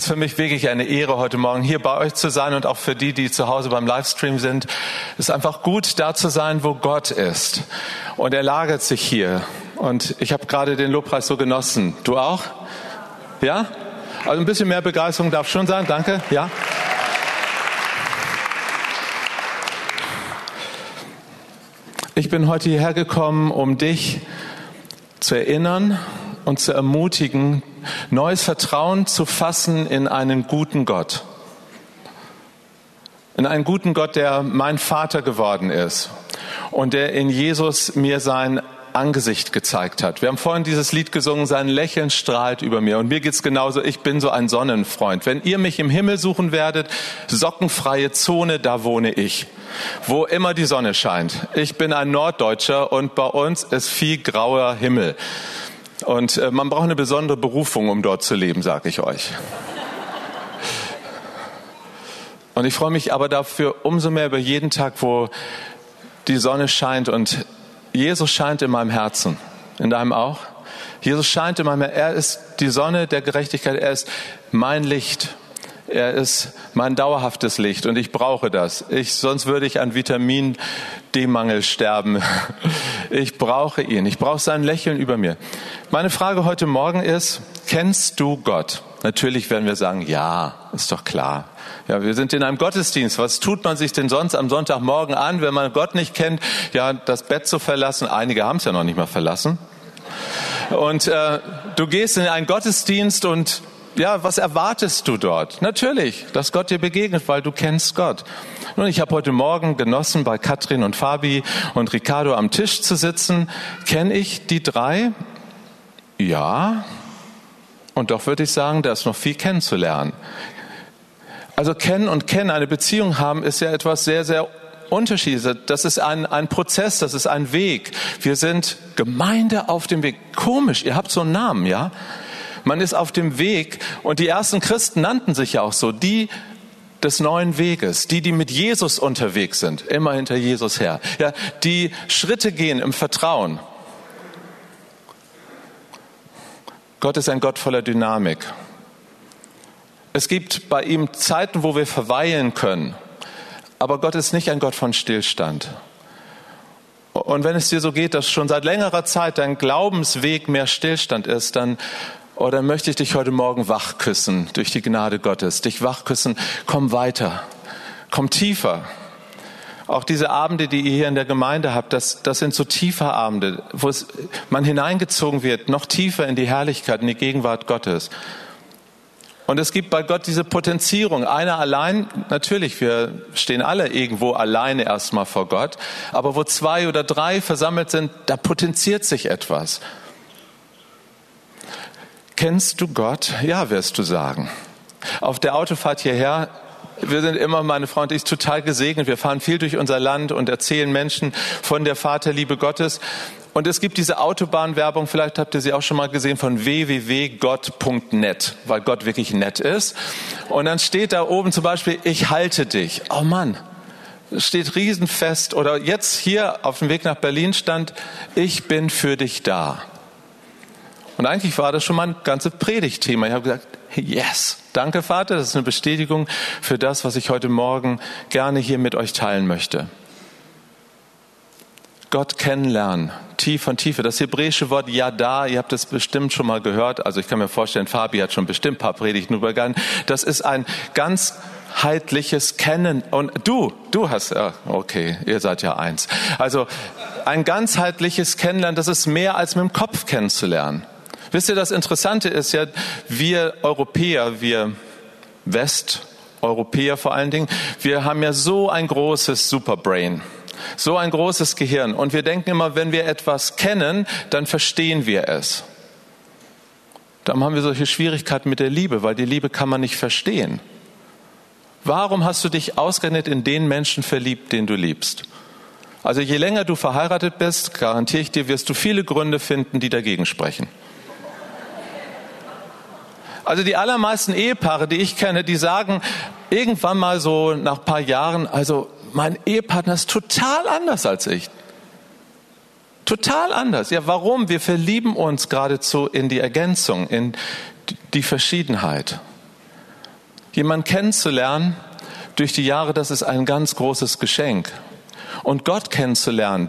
Es ist für mich wirklich eine Ehre, heute Morgen hier bei euch zu sein und auch für die, die zu Hause beim Livestream sind. Es ist einfach gut, da zu sein, wo Gott ist. Und er lagert sich hier. Und ich habe gerade den Lobpreis so genossen. Du auch? Ja? Also ein bisschen mehr Begeisterung darf schon sein. Danke. Ja? Ich bin heute hierher gekommen, um dich zu erinnern und zu ermutigen, neues Vertrauen zu fassen in einen guten Gott. In einen guten Gott, der mein Vater geworden ist und der in Jesus mir sein Angesicht gezeigt hat. Wir haben vorhin dieses Lied gesungen, sein Lächeln strahlt über mir. Und mir geht's genauso, ich bin so ein Sonnenfreund. Wenn ihr mich im Himmel suchen werdet, sockenfreie Zone, da wohne ich. Wo immer die Sonne scheint. Ich bin ein Norddeutscher und bei uns ist viel grauer Himmel. Und äh, man braucht eine besondere Berufung, um dort zu leben, sage ich euch. Und ich freue mich aber dafür umso mehr über jeden Tag, wo die Sonne scheint und Jesus scheint in meinem Herzen. In deinem auch? Jesus scheint in meinem Herzen. Er ist die Sonne der Gerechtigkeit. Er ist mein Licht. Er ist mein dauerhaftes Licht und ich brauche das. Ich, sonst würde ich an Vitamin D-Mangel sterben. Ich brauche ihn. Ich brauche sein Lächeln über mir. Meine Frage heute Morgen ist, kennst du Gott? Natürlich werden wir sagen, ja, ist doch klar. Ja, wir sind in einem Gottesdienst. Was tut man sich denn sonst am Sonntagmorgen an, wenn man Gott nicht kennt? Ja, das Bett zu verlassen. Einige haben es ja noch nicht mal verlassen. Und äh, du gehst in einen Gottesdienst und ja, was erwartest du dort? Natürlich, dass Gott dir begegnet, weil du kennst Gott. Nun, ich habe heute Morgen genossen, bei Katrin und Fabi und Ricardo am Tisch zu sitzen. Kenne ich die drei? Ja. Und doch würde ich sagen, da ist noch viel kennenzulernen. Also kennen und kennen, eine Beziehung haben, ist ja etwas sehr, sehr Unterschiedliches. Das ist ein, ein Prozess, das ist ein Weg. Wir sind Gemeinde auf dem Weg. Komisch, ihr habt so einen Namen, ja? Man ist auf dem Weg und die ersten Christen nannten sich ja auch so, die des neuen Weges, die, die mit Jesus unterwegs sind, immer hinter Jesus her, ja, die Schritte gehen im Vertrauen. Gott ist ein Gott voller Dynamik. Es gibt bei ihm Zeiten, wo wir verweilen können, aber Gott ist nicht ein Gott von Stillstand. Und wenn es dir so geht, dass schon seit längerer Zeit dein Glaubensweg mehr Stillstand ist, dann oder möchte ich dich heute Morgen wachküssen durch die Gnade Gottes. Dich wachküssen, komm weiter, komm tiefer. Auch diese Abende, die ihr hier in der Gemeinde habt, das, das sind so tiefe Abende, wo es, man hineingezogen wird, noch tiefer in die Herrlichkeit, in die Gegenwart Gottes. Und es gibt bei Gott diese Potenzierung. Einer allein, natürlich, wir stehen alle irgendwo alleine erstmal vor Gott, aber wo zwei oder drei versammelt sind, da potenziert sich etwas. Kennst du Gott? Ja, wirst du sagen. Auf der Autofahrt hierher wir sind immer, meine Frau und ich, total gesegnet. Wir fahren viel durch unser Land und erzählen Menschen von der Vaterliebe Gottes. Und es gibt diese Autobahnwerbung, vielleicht habt ihr sie auch schon mal gesehen, von www.gott.net, weil Gott wirklich nett ist. Und dann steht da oben zum Beispiel, ich halte dich. Oh Mann, steht riesenfest. Oder jetzt hier auf dem Weg nach Berlin stand, ich bin für dich da. Und eigentlich war das schon mein ganzes Predigtthema. Ich habe gesagt, yes, danke Vater, das ist eine Bestätigung für das, was ich heute Morgen gerne hier mit euch teilen möchte. Gott kennenlernen, tief von Tiefe. Das hebräische Wort Yada, ihr habt es bestimmt schon mal gehört. Also ich kann mir vorstellen, Fabi hat schon bestimmt ein paar Predigten übergangen. Das ist ein ganzheitliches Kennen. Und du, du hast, okay, ihr seid ja eins. Also ein ganzheitliches Kennenlernen, das ist mehr als mit dem Kopf kennenzulernen. Wisst ihr, das Interessante ist ja, wir Europäer, wir Westeuropäer vor allen Dingen, wir haben ja so ein großes Superbrain. So ein großes Gehirn. Und wir denken immer, wenn wir etwas kennen, dann verstehen wir es. Darum haben wir solche Schwierigkeiten mit der Liebe, weil die Liebe kann man nicht verstehen. Warum hast du dich ausgerechnet in den Menschen verliebt, den du liebst? Also je länger du verheiratet bist, garantiere ich dir, wirst du viele Gründe finden, die dagegen sprechen. Also die allermeisten Ehepaare, die ich kenne, die sagen irgendwann mal so nach ein paar Jahren, also mein Ehepartner ist total anders als ich. Total anders. Ja, warum? Wir verlieben uns geradezu in die Ergänzung, in die Verschiedenheit. Jemanden kennenzulernen durch die Jahre, das ist ein ganz großes Geschenk. Und Gott kennenzulernen,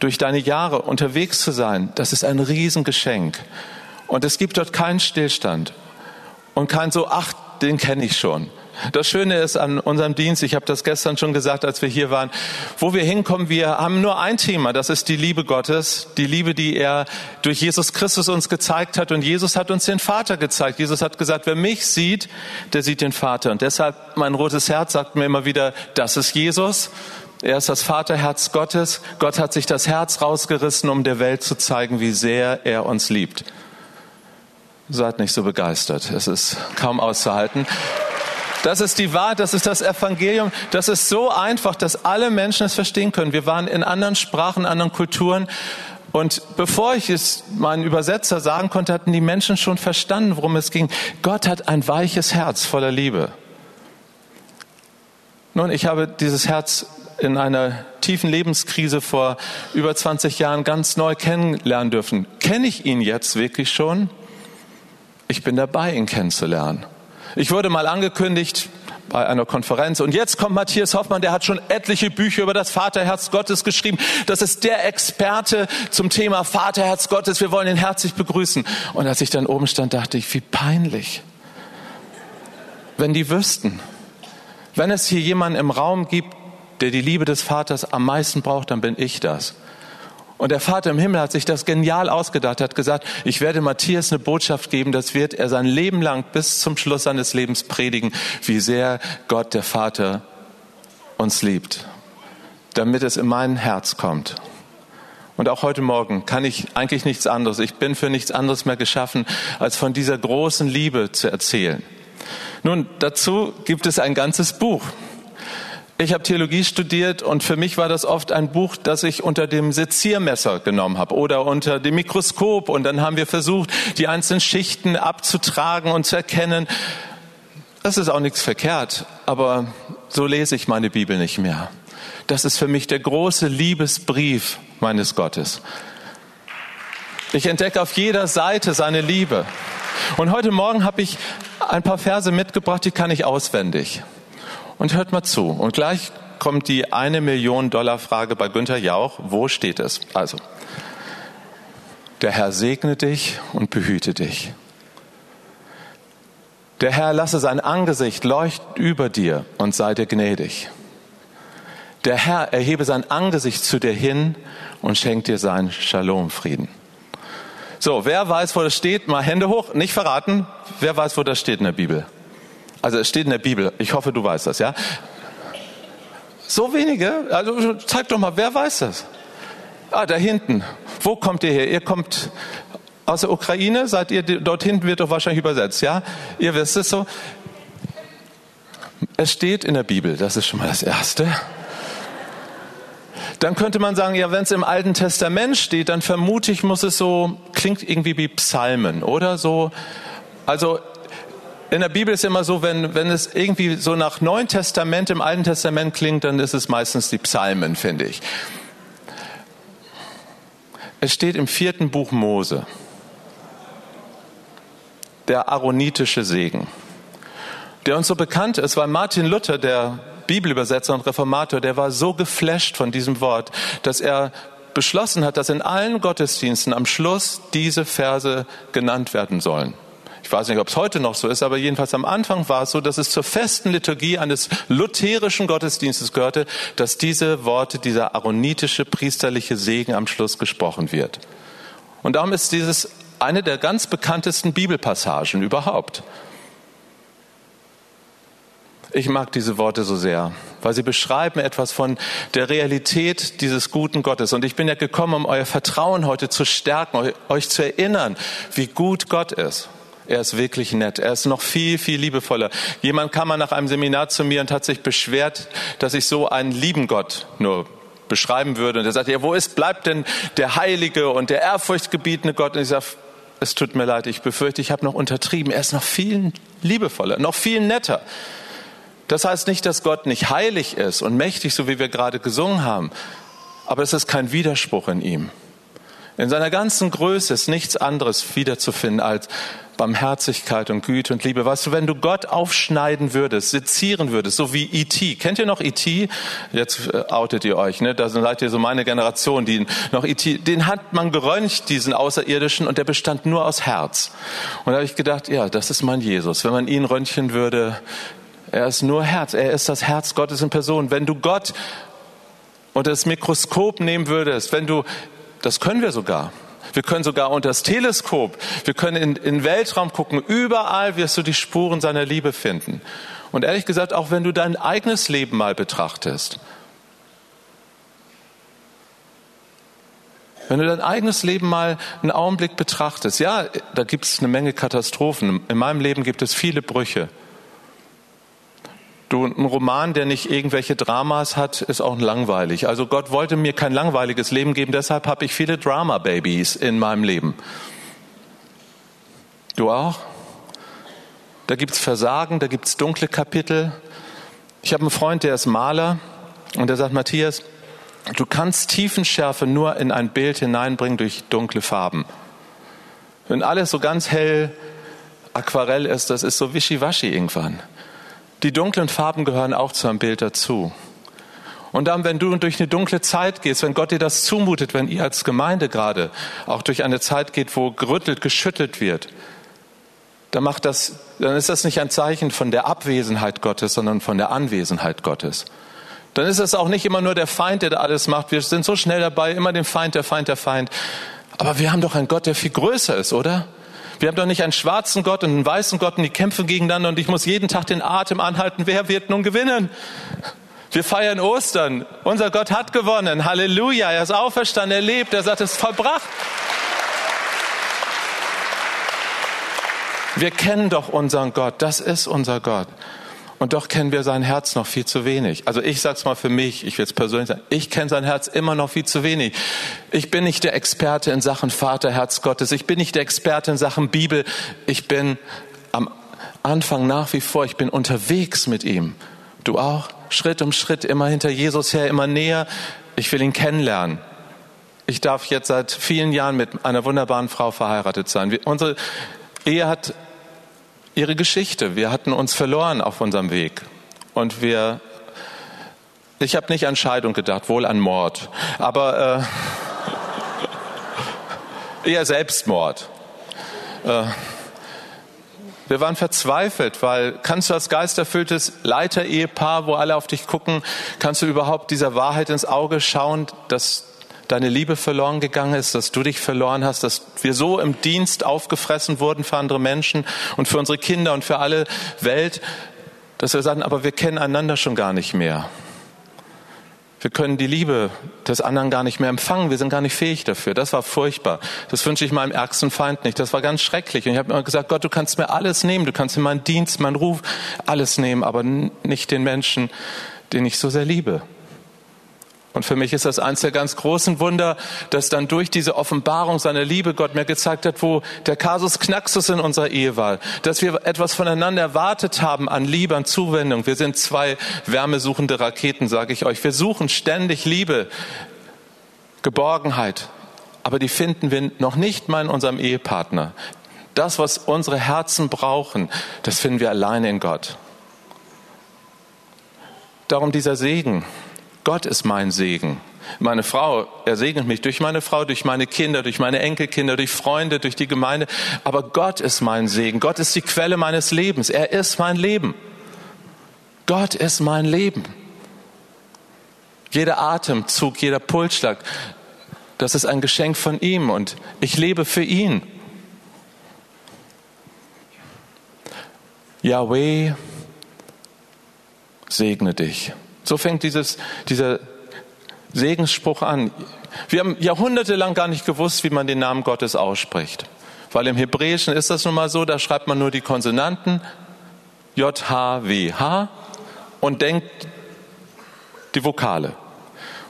durch deine Jahre unterwegs zu sein, das ist ein Riesengeschenk. Und es gibt dort keinen Stillstand und kein so, ach, den kenne ich schon. Das Schöne ist an unserem Dienst, ich habe das gestern schon gesagt, als wir hier waren, wo wir hinkommen, wir haben nur ein Thema, das ist die Liebe Gottes, die Liebe, die er durch Jesus Christus uns gezeigt hat. Und Jesus hat uns den Vater gezeigt. Jesus hat gesagt, wer mich sieht, der sieht den Vater. Und deshalb, mein rotes Herz sagt mir immer wieder, das ist Jesus. Er ist das Vaterherz Gottes. Gott hat sich das Herz rausgerissen, um der Welt zu zeigen, wie sehr er uns liebt. Seid nicht so begeistert. Es ist kaum auszuhalten. Das ist die Wahrheit, das ist das Evangelium. Das ist so einfach, dass alle Menschen es verstehen können. Wir waren in anderen Sprachen, anderen Kulturen. Und bevor ich es meinen Übersetzer sagen konnte, hatten die Menschen schon verstanden, worum es ging. Gott hat ein weiches Herz voller Liebe. Nun, ich habe dieses Herz in einer tiefen Lebenskrise vor über 20 Jahren ganz neu kennenlernen dürfen. Kenne ich ihn jetzt wirklich schon? Ich bin dabei, ihn kennenzulernen. Ich wurde mal angekündigt bei einer Konferenz und jetzt kommt Matthias Hoffmann, der hat schon etliche Bücher über das Vaterherz Gottes geschrieben. Das ist der Experte zum Thema Vaterherz Gottes. Wir wollen ihn herzlich begrüßen. Und als ich dann oben stand, dachte ich, wie peinlich. Wenn die wüssten, wenn es hier jemanden im Raum gibt, der die Liebe des Vaters am meisten braucht, dann bin ich das. Und der Vater im Himmel hat sich das genial ausgedacht, hat gesagt, ich werde Matthias eine Botschaft geben, das wird er sein Leben lang bis zum Schluss seines Lebens predigen, wie sehr Gott, der Vater, uns liebt, damit es in mein Herz kommt. Und auch heute Morgen kann ich eigentlich nichts anderes. Ich bin für nichts anderes mehr geschaffen, als von dieser großen Liebe zu erzählen. Nun, dazu gibt es ein ganzes Buch. Ich habe Theologie studiert und für mich war das oft ein Buch, das ich unter dem Seziermesser genommen habe oder unter dem Mikroskop und dann haben wir versucht, die einzelnen Schichten abzutragen und zu erkennen. Das ist auch nichts verkehrt, aber so lese ich meine Bibel nicht mehr. Das ist für mich der große Liebesbrief meines Gottes. Ich entdecke auf jeder Seite seine Liebe. Und heute Morgen habe ich ein paar Verse mitgebracht, die kann ich auswendig. Und hört mal zu. Und gleich kommt die eine Million Dollar Frage bei Günther Jauch. Wo steht es? Also, der Herr segne dich und behüte dich. Der Herr lasse sein Angesicht leuchten über dir und sei dir gnädig. Der Herr erhebe sein Angesicht zu dir hin und schenkt dir seinen Shalom-Frieden. So, wer weiß, wo das steht? Mal Hände hoch, nicht verraten. Wer weiß, wo das steht in der Bibel? Also es steht in der Bibel. Ich hoffe, du weißt das, ja? So wenige? Also zeig doch mal, wer weiß das? Ah, da hinten. Wo kommt ihr her? Ihr kommt aus der Ukraine? Seid ihr dort hinten wird doch wahrscheinlich übersetzt, ja? Ihr wisst es so. Es steht in der Bibel. Das ist schon mal das Erste. Dann könnte man sagen, ja, wenn es im Alten Testament steht, dann vermute ich, muss es so, klingt irgendwie wie Psalmen, oder so. Also in der Bibel ist immer so, wenn, wenn es irgendwie so nach Neuen Testament im Alten Testament klingt, dann ist es meistens die Psalmen, finde ich. Es steht im vierten Buch Mose, der aaronitische Segen, der uns so bekannt ist, weil Martin Luther, der Bibelübersetzer und Reformator, der war so geflasht von diesem Wort, dass er beschlossen hat, dass in allen Gottesdiensten am Schluss diese Verse genannt werden sollen. Ich weiß nicht, ob es heute noch so ist, aber jedenfalls am Anfang war es so, dass es zur festen Liturgie eines lutherischen Gottesdienstes gehörte, dass diese Worte, dieser aaronitische priesterliche Segen am Schluss gesprochen wird. Und darum ist dieses eine der ganz bekanntesten Bibelpassagen überhaupt. Ich mag diese Worte so sehr, weil sie beschreiben etwas von der Realität dieses guten Gottes. Und ich bin ja gekommen, um euer Vertrauen heute zu stärken, euch zu erinnern, wie gut Gott ist. Er ist wirklich nett. Er ist noch viel, viel liebevoller. Jemand kam mal nach einem Seminar zu mir und hat sich beschwert, dass ich so einen lieben Gott nur beschreiben würde. Und er sagte, ja, wo ist, bleibt denn der heilige und der ehrfurchtgebietende Gott? Und ich sage, es tut mir leid, ich befürchte, ich habe noch untertrieben. Er ist noch viel liebevoller, noch viel netter. Das heißt nicht, dass Gott nicht heilig ist und mächtig, so wie wir gerade gesungen haben, aber es ist kein Widerspruch in ihm. In seiner ganzen Größe ist nichts anderes wiederzufinden als Barmherzigkeit und Güte und Liebe. Weißt du, wenn du Gott aufschneiden würdest, sezieren würdest, so wie E.T. Kennt ihr noch E.T.? Jetzt äh, outet ihr euch, ne? Da seid ihr so meine Generation, die noch E.T. Den hat man geröntgt, diesen Außerirdischen, und der bestand nur aus Herz. Und da habe ich gedacht, ja, das ist mein Jesus. Wenn man ihn röntgen würde, er ist nur Herz. Er ist das Herz Gottes in Person. Wenn du Gott unter das Mikroskop nehmen würdest, wenn du, das können wir sogar, wir können sogar unter das Teleskop, wir können in, den Weltraum gucken. Überall wirst du die Spuren seiner Liebe finden. Und ehrlich gesagt, auch wenn du dein eigenes Leben mal betrachtest, wenn du dein eigenes Leben mal einen Augenblick betrachtest, ja, da gibt es eine Menge Katastrophen. In meinem Leben gibt es viele Brüche. Du, ein Roman, der nicht irgendwelche Dramas hat, ist auch langweilig. Also Gott wollte mir kein langweiliges Leben geben, deshalb habe ich viele Drama-Babys in meinem Leben. Du auch? Da gibt's Versagen, da gibt's dunkle Kapitel. Ich habe einen Freund, der ist Maler und der sagt, Matthias, du kannst Tiefenschärfe nur in ein Bild hineinbringen durch dunkle Farben. Wenn alles so ganz hell Aquarell ist, das ist so wischiwaschi irgendwann. Die dunklen Farben gehören auch zu einem Bild dazu. Und dann, wenn du durch eine dunkle Zeit gehst, wenn Gott dir das zumutet, wenn ihr als Gemeinde gerade auch durch eine Zeit geht, wo gerüttelt, geschüttelt wird, dann macht das, dann ist das nicht ein Zeichen von der Abwesenheit Gottes, sondern von der Anwesenheit Gottes. Dann ist es auch nicht immer nur der Feind, der da alles macht. Wir sind so schnell dabei, immer den Feind, der Feind, der Feind. Aber wir haben doch einen Gott, der viel größer ist, oder? Wir haben doch nicht einen schwarzen Gott und einen weißen Gott und die kämpfen gegeneinander und ich muss jeden Tag den Atem anhalten. Wer wird nun gewinnen? Wir feiern Ostern. Unser Gott hat gewonnen. Halleluja. Er ist auferstanden. Er lebt. Er sagt, es ist vollbracht. Wir kennen doch unseren Gott. Das ist unser Gott. Und doch kennen wir sein Herz noch viel zu wenig. Also ich sag's mal für mich, ich will es persönlich sagen, ich kenne sein Herz immer noch viel zu wenig. Ich bin nicht der Experte in Sachen Vaterherz Gottes. Ich bin nicht der Experte in Sachen Bibel. Ich bin am Anfang nach wie vor, ich bin unterwegs mit ihm. Du auch? Schritt um Schritt, immer hinter Jesus her, immer näher. Ich will ihn kennenlernen. Ich darf jetzt seit vielen Jahren mit einer wunderbaren Frau verheiratet sein. Unsere Ehe hat ihre Geschichte. Wir hatten uns verloren auf unserem Weg. Und wir, ich habe nicht an Scheidung gedacht, wohl an Mord. Aber äh, eher Selbstmord. Äh, wir waren verzweifelt, weil kannst du als geisterfülltes Leiter-Ehepaar, wo alle auf dich gucken, kannst du überhaupt dieser Wahrheit ins Auge schauen, dass deine Liebe verloren gegangen ist, dass du dich verloren hast, dass wir so im Dienst aufgefressen wurden für andere Menschen und für unsere Kinder und für alle Welt, dass wir sagen, aber wir kennen einander schon gar nicht mehr. Wir können die Liebe des anderen gar nicht mehr empfangen. Wir sind gar nicht fähig dafür. Das war furchtbar. Das wünsche ich meinem ärgsten Feind nicht. Das war ganz schrecklich. Und ich habe immer gesagt, Gott, du kannst mir alles nehmen. Du kannst mir meinen Dienst, meinen Ruf, alles nehmen, aber nicht den Menschen, den ich so sehr liebe. Und für mich ist das eines der ganz großen Wunder, dass dann durch diese Offenbarung seiner Liebe Gott mir gezeigt hat, wo der Kasus Knaxus in unserer Ehe war. Dass wir etwas voneinander erwartet haben an Liebe, an Zuwendung. Wir sind zwei wärmesuchende Raketen, sage ich euch. Wir suchen ständig Liebe, Geborgenheit. Aber die finden wir noch nicht mal in unserem Ehepartner. Das, was unsere Herzen brauchen, das finden wir alleine in Gott. Darum dieser Segen Gott ist mein Segen. Meine Frau, er segnet mich durch meine Frau, durch meine Kinder, durch meine Enkelkinder, durch Freunde, durch die Gemeinde. Aber Gott ist mein Segen. Gott ist die Quelle meines Lebens. Er ist mein Leben. Gott ist mein Leben. Jeder Atemzug, jeder Pulsschlag, das ist ein Geschenk von ihm und ich lebe für ihn. Yahweh, segne dich. So fängt dieses, dieser Segensspruch an. Wir haben jahrhundertelang gar nicht gewusst, wie man den Namen Gottes ausspricht. Weil im Hebräischen ist das nun mal so, da schreibt man nur die Konsonanten J, H, W, H und denkt die Vokale.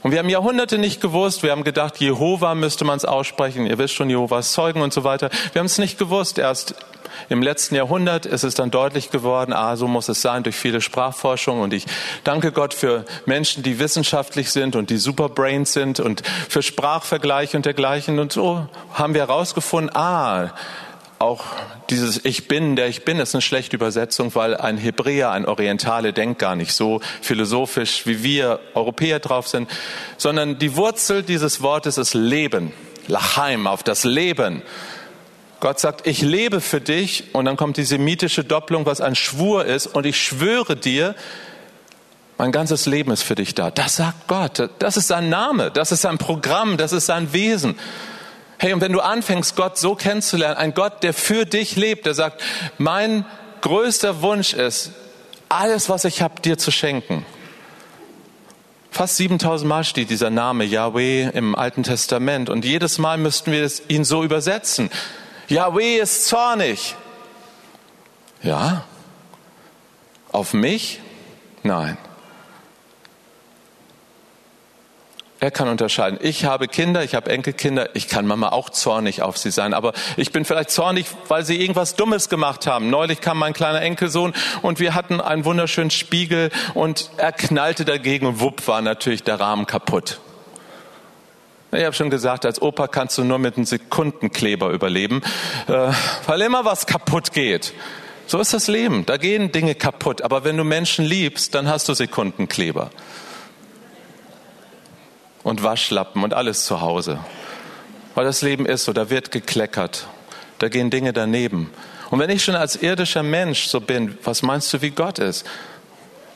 Und wir haben Jahrhunderte nicht gewusst, wir haben gedacht, Jehova müsste man es aussprechen, ihr wisst schon, Jehovas Zeugen und so weiter. Wir haben es nicht gewusst, erst Im letzten Jahrhundert ist es dann deutlich geworden, ah, so muss es sein durch viele Sprachforschung. Und ich danke Gott für Menschen, die wissenschaftlich sind und die Superbrains sind und für Sprachvergleich und dergleichen. Und so haben wir herausgefunden, ah, auch dieses Ich bin, der ich bin, ist eine schlechte Übersetzung, weil ein Hebräer, ein Orientale denkt gar nicht so philosophisch, wie wir Europäer drauf sind, sondern die Wurzel dieses Wortes ist Leben. Lachaim, auf das Leben. Gott sagt, ich lebe für dich und dann kommt die semitische Doppelung, was ein Schwur ist und ich schwöre dir, mein ganzes Leben ist für dich da. Das sagt Gott. Das ist sein Name. Das ist sein Programm. Das ist sein Wesen. Hey, und wenn du anfängst, Gott so kennenzulernen, ein Gott, der für dich lebt, der sagt, mein größter Wunsch ist, alles, was ich habe, dir zu schenken. Fast 7000 Mal steht dieser Name Yahweh im Alten Testament und jedes Mal müssten wir ihn so übersetzen. Yahweh ist zornig. Ja? Auf mich? Nein. Er kann unterscheiden. Ich habe Kinder, ich habe Enkelkinder, ich kann Mama auch zornig auf sie sein, aber ich bin vielleicht zornig, weil sie irgendwas Dummes gemacht haben. Neulich kam mein kleiner Enkelsohn und wir hatten einen wunderschönen Spiegel und er knallte dagegen und wupp war natürlich der Rahmen kaputt. Ich habe schon gesagt, als Opa kannst du nur mit einem Sekundenkleber überleben, äh, weil immer was kaputt geht. So ist das Leben. Da gehen Dinge kaputt. Aber wenn du Menschen liebst, dann hast du Sekundenkleber und Waschlappen und alles zu Hause. Weil das Leben ist so, da wird gekleckert, da gehen Dinge daneben. Und wenn ich schon als irdischer Mensch so bin, was meinst du, wie Gott ist?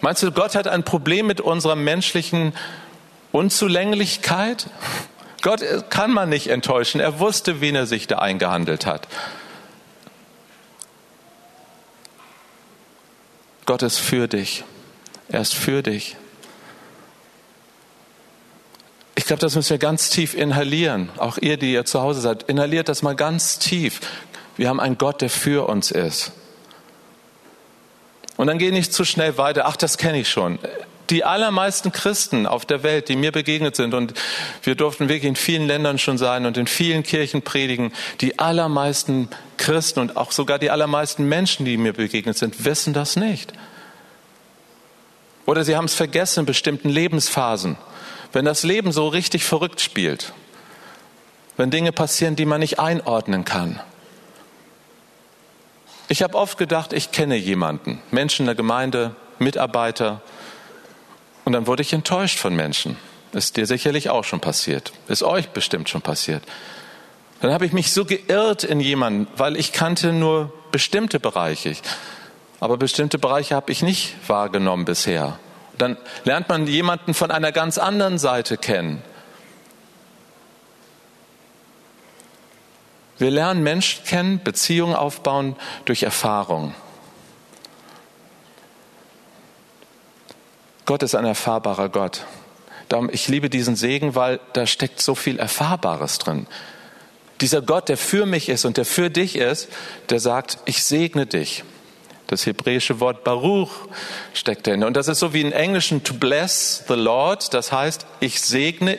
Meinst du, Gott hat ein Problem mit unserer menschlichen Unzulänglichkeit? Gott kann man nicht enttäuschen. Er wusste, wen er sich da eingehandelt hat. Gott ist für dich. Er ist für dich. Ich glaube, das müssen wir ganz tief inhalieren. Auch ihr, die ihr zu Hause seid, inhaliert das mal ganz tief. Wir haben einen Gott, der für uns ist. Und dann geh nicht zu schnell weiter. Ach, das kenne ich schon. Die allermeisten Christen auf der Welt, die mir begegnet sind, und wir durften wirklich in vielen Ländern schon sein und in vielen Kirchen predigen, die allermeisten Christen und auch sogar die allermeisten Menschen, die mir begegnet sind, wissen das nicht. Oder sie haben es vergessen in bestimmten Lebensphasen wenn das Leben so richtig verrückt spielt, wenn Dinge passieren, die man nicht einordnen kann. Ich habe oft gedacht, ich kenne jemanden, Menschen in der Gemeinde, Mitarbeiter, und dann wurde ich enttäuscht von Menschen. Ist dir sicherlich auch schon passiert, ist euch bestimmt schon passiert. Dann habe ich mich so geirrt in jemanden, weil ich kannte nur bestimmte Bereiche, aber bestimmte Bereiche habe ich nicht wahrgenommen bisher. Dann lernt man jemanden von einer ganz anderen Seite kennen. Wir lernen Menschen kennen, Beziehungen aufbauen durch Erfahrung. Gott ist ein erfahrbarer Gott. Darum, ich liebe diesen Segen, weil da steckt so viel Erfahrbares drin. Dieser Gott, der für mich ist und der für dich ist, der sagt, ich segne dich. Das hebräische Wort Baruch steckt dahinter. Und das ist so wie in Englischen to bless the Lord. Das heißt, ich segne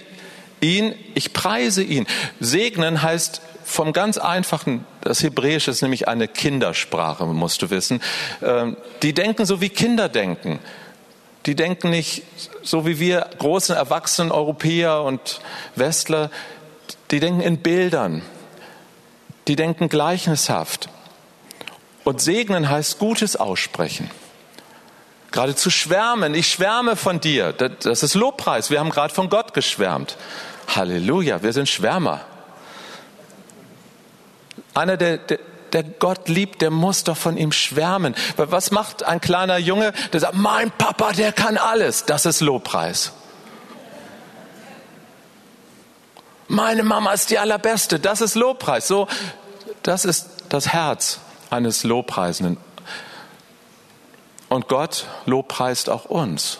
ihn, ich preise ihn. Segnen heißt vom ganz einfachen, das Hebräische ist nämlich eine Kindersprache, musst du wissen. Ähm, die denken so wie Kinder denken. Die denken nicht so wie wir großen erwachsenen Europäer und Westler. Die denken in Bildern. Die denken gleichnishaft. Und segnen heißt Gutes aussprechen. Gerade zu schwärmen. Ich schwärme von dir. Das ist Lobpreis. Wir haben gerade von Gott geschwärmt. Halleluja. Wir sind Schwärmer. Einer, der, der, der Gott liebt, der muss doch von ihm schwärmen. Was macht ein kleiner Junge, der sagt, mein Papa, der kann alles. Das ist Lobpreis. Meine Mama ist die allerbeste. Das ist Lobpreis. So, das ist das Herz eines Lobpreisenden. Und Gott lobpreist auch uns.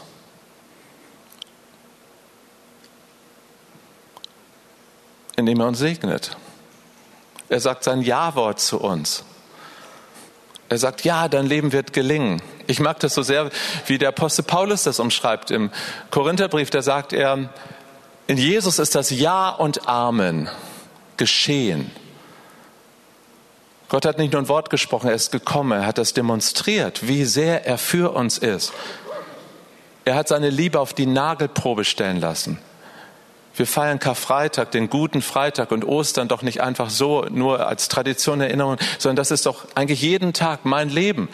Indem er uns segnet. Er sagt sein Ja-Wort zu uns. Er sagt, ja, dein Leben wird gelingen. Ich mag das so sehr, wie der Apostel Paulus das umschreibt im Korintherbrief. Da sagt er, in Jesus ist das Ja und Amen geschehen. Gott hat nicht nur ein Wort gesprochen, er ist gekommen, er hat das demonstriert, wie sehr er für uns ist. Er hat seine Liebe auf die Nagelprobe stellen lassen. Wir feiern Karfreitag, den guten Freitag und Ostern doch nicht einfach so, nur als Tradition Erinnerung, sondern das ist doch eigentlich jeden Tag mein Leben.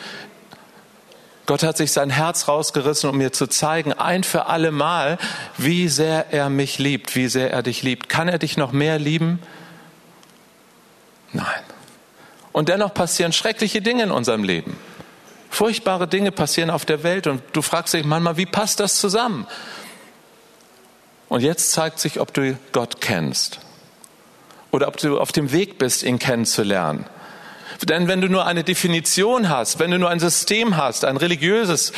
Gott hat sich sein Herz rausgerissen, um mir zu zeigen, ein für alle Mal, wie sehr er mich liebt, wie sehr er dich liebt. Kann er dich noch mehr lieben? Nein. Und dennoch passieren schreckliche Dinge in unserem Leben. Furchtbare Dinge passieren auf der Welt und du fragst dich manchmal, wie passt das zusammen? Und jetzt zeigt sich, ob du Gott kennst oder ob du auf dem Weg bist, ihn kennenzulernen. Denn wenn du nur eine Definition hast, wenn du nur ein System hast, ein religiöses,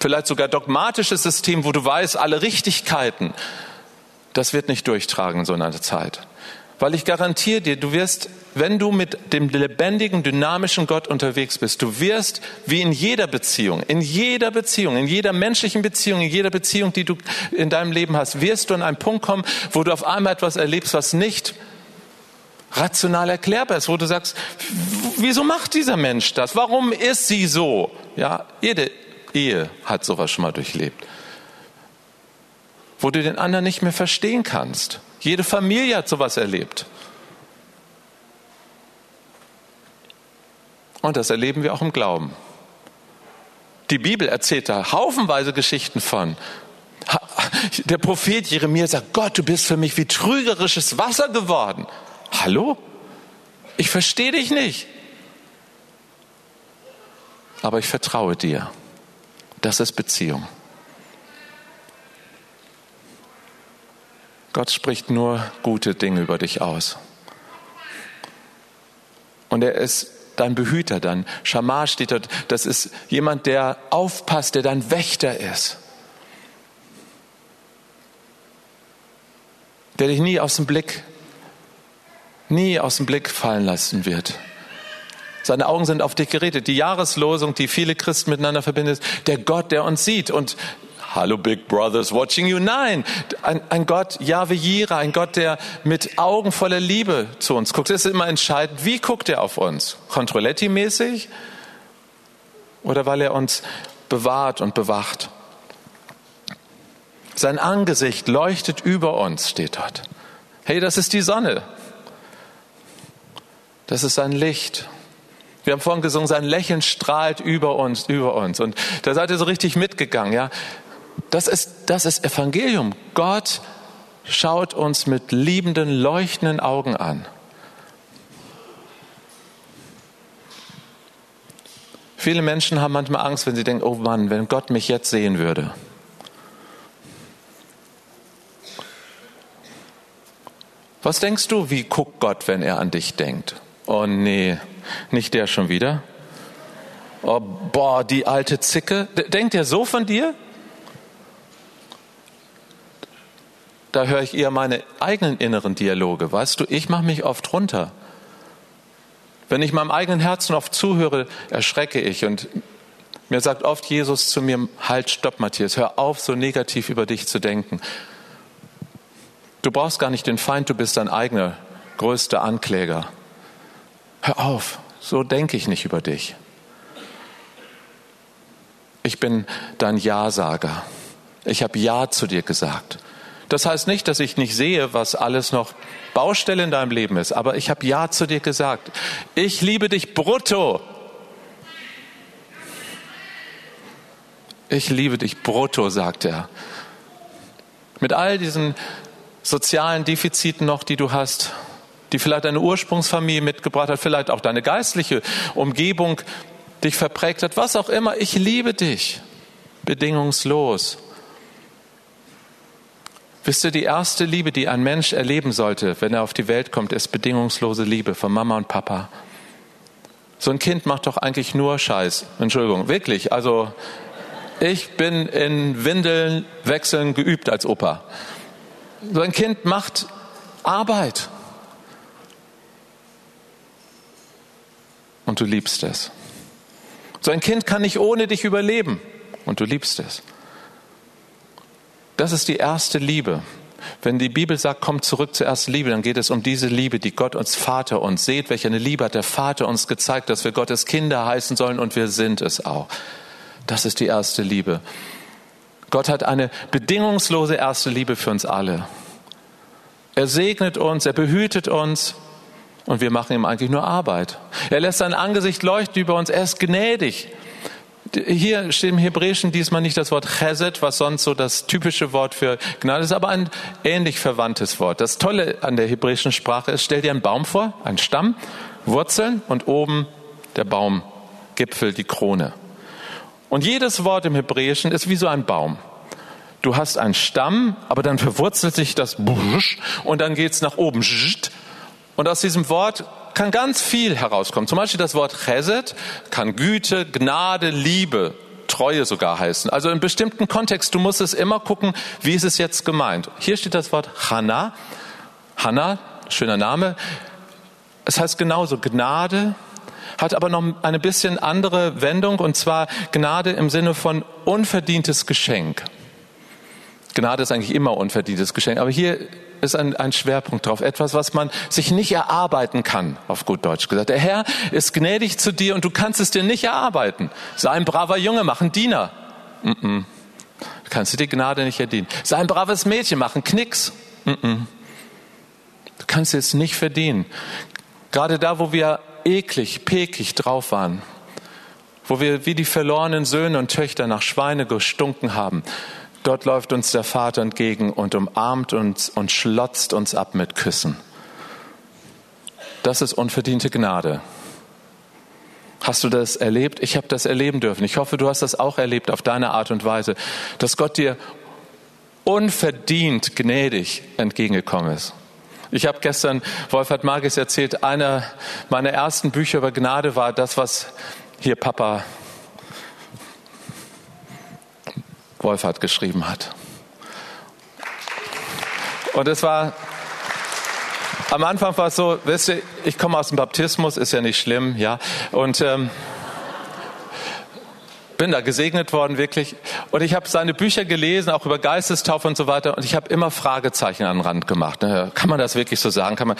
vielleicht sogar dogmatisches System, wo du weißt, alle Richtigkeiten, das wird nicht durchtragen in so einer Zeit. Weil ich garantiere dir, du wirst, wenn du mit dem lebendigen, dynamischen Gott unterwegs bist, du wirst wie in jeder Beziehung, in jeder Beziehung, in jeder menschlichen Beziehung, in jeder Beziehung, die du in deinem Leben hast, wirst du an einen Punkt kommen, wo du auf einmal etwas erlebst, was nicht rational erklärbar ist, wo du sagst, wieso macht dieser Mensch das? Warum ist sie so? Ja, jede Ehe hat sowas schon mal durchlebt. Wo du den anderen nicht mehr verstehen kannst. Jede Familie hat sowas erlebt. Und das erleben wir auch im Glauben. Die Bibel erzählt da haufenweise Geschichten von. Der Prophet Jeremia sagt, Gott, du bist für mich wie trügerisches Wasser geworden. Hallo? Ich verstehe dich nicht. Aber ich vertraue dir. Das ist Beziehung. Gott spricht nur gute Dinge über dich aus. Und er ist dein Behüter dann. Schamar steht dort, das ist jemand, der aufpasst, der dein Wächter ist. Der dich nie aus dem Blick, nie aus dem Blick fallen lassen wird. Seine Augen sind auf dich geredet. Die Jahreslosung, die viele Christen miteinander verbindet, der Gott, der uns sieht. Und Hallo Big Brothers watching you. Nein, ein, ein Gott, Yahweh Jira, ein Gott, der mit Augen voller Liebe zu uns guckt. Es ist immer entscheidend, wie guckt er auf uns? Controletti-mäßig? Oder weil er uns bewahrt und bewacht? Sein Angesicht leuchtet über uns, steht dort. Hey, das ist die Sonne. Das ist sein Licht. Wir haben vorhin gesungen, sein Lächeln strahlt über uns, über uns. Und da seid ihr so richtig mitgegangen, ja. Das ist, das ist Evangelium. Gott schaut uns mit liebenden, leuchtenden Augen an. Viele Menschen haben manchmal Angst, wenn sie denken, oh Mann, wenn Gott mich jetzt sehen würde. Was denkst du, wie guckt Gott, wenn er an dich denkt? Oh nee, nicht der schon wieder. Oh, boah, die alte Zicke. Denkt er so von dir? Da höre ich eher meine eigenen inneren Dialoge. Weißt du, ich mache mich oft runter. Wenn ich meinem eigenen Herzen oft zuhöre, erschrecke ich und mir sagt oft Jesus zu mir, halt, stopp, Matthias, hör auf, so negativ über dich zu denken. Du brauchst gar nicht den Feind, du bist dein eigener größter Ankläger. Hör auf, so denke ich nicht über dich. Ich bin dein Ja-Sager. Ich habe Ja zu dir gesagt. Das heißt nicht, dass ich nicht sehe, was alles noch Baustelle in deinem Leben ist, aber ich habe Ja zu dir gesagt. Ich liebe dich brutto. Ich liebe dich brutto, sagt er. Mit all diesen sozialen Defiziten noch, die du hast, die vielleicht deine Ursprungsfamilie mitgebracht hat, vielleicht auch deine geistliche Umgebung dich verprägt hat, was auch immer. Ich liebe dich bedingungslos. Wisst ihr, die erste Liebe, die ein Mensch erleben sollte, wenn er auf die Welt kommt, ist bedingungslose Liebe von Mama und Papa. So ein Kind macht doch eigentlich nur Scheiß. Entschuldigung, wirklich. Also ich bin in Windeln wechseln geübt als Opa. So ein Kind macht Arbeit. Und du liebst es. So ein Kind kann nicht ohne dich überleben. Und du liebst es. Das ist die erste Liebe. Wenn die Bibel sagt, kommt zurück zur ersten Liebe, dann geht es um diese Liebe, die Gott uns Vater uns seht, welche eine Liebe hat der Vater uns gezeigt, dass wir Gottes Kinder heißen sollen und wir sind es auch. Das ist die erste Liebe. Gott hat eine bedingungslose erste Liebe für uns alle. Er segnet uns, er behütet uns und wir machen ihm eigentlich nur Arbeit. Er lässt sein Angesicht leuchten über uns, er ist gnädig. Hier steht im Hebräischen diesmal nicht das Wort Chesed, was sonst so das typische Wort für Gnade ist, aber ein ähnlich verwandtes Wort. Das Tolle an der hebräischen Sprache ist, stell dir einen Baum vor, einen Stamm, Wurzeln und oben der Baumgipfel, die Krone. Und jedes Wort im Hebräischen ist wie so ein Baum. Du hast einen Stamm, aber dann verwurzelt sich das und dann geht's nach oben. Und aus diesem Wort kann ganz viel herauskommen. Zum Beispiel das Wort Chesed kann Güte, Gnade, Liebe, Treue sogar heißen. Also in bestimmten Kontext, du musst es immer gucken, wie ist es jetzt gemeint. Hier steht das Wort Hanna. Hanna, schöner Name. Es heißt genauso Gnade, hat aber noch eine bisschen andere Wendung und zwar Gnade im Sinne von unverdientes Geschenk. Gnade ist eigentlich immer unverdientes Geschenk, aber hier ist ein, ein Schwerpunkt drauf. Etwas, was man sich nicht erarbeiten kann, auf gut Deutsch gesagt. Der Herr ist gnädig zu dir und du kannst es dir nicht erarbeiten. Sei ein braver Junge, mach einen Diener. Mm -mm. Kannst du die Gnade nicht verdienen. Sei ein braves Mädchen, mach einen Knicks. Mm du kannst es nicht verdienen. Gerade da, wo wir eklig, pekig drauf waren, wo wir wie die verlorenen Söhne und Töchter nach Schweine gestunken haben, Dort läuft uns der Vater entgegen und umarmt uns und schlotzt uns ab mit Küssen. Das ist unverdiente Gnade. Hast du das erlebt? Ich habe das erleben dürfen. Ich hoffe, du hast das auch erlebt auf deine Art und Weise, dass Gott dir unverdient gnädig entgegengekommen ist. Ich habe gestern Wolfhard Magis erzählt, einer meiner ersten Bücher über Gnade war das, was hier Papa Wolfhard geschrieben hat. Und es war, am Anfang war es so, wisst ihr, ich komme aus dem Baptismus, ist ja nicht schlimm, ja, und ähm, bin da gesegnet worden, wirklich. Und ich habe seine Bücher gelesen, auch über Geistestaufe und so weiter, und ich habe immer Fragezeichen an den Rand gemacht. Ne? Kann man das wirklich so sagen? Kann man?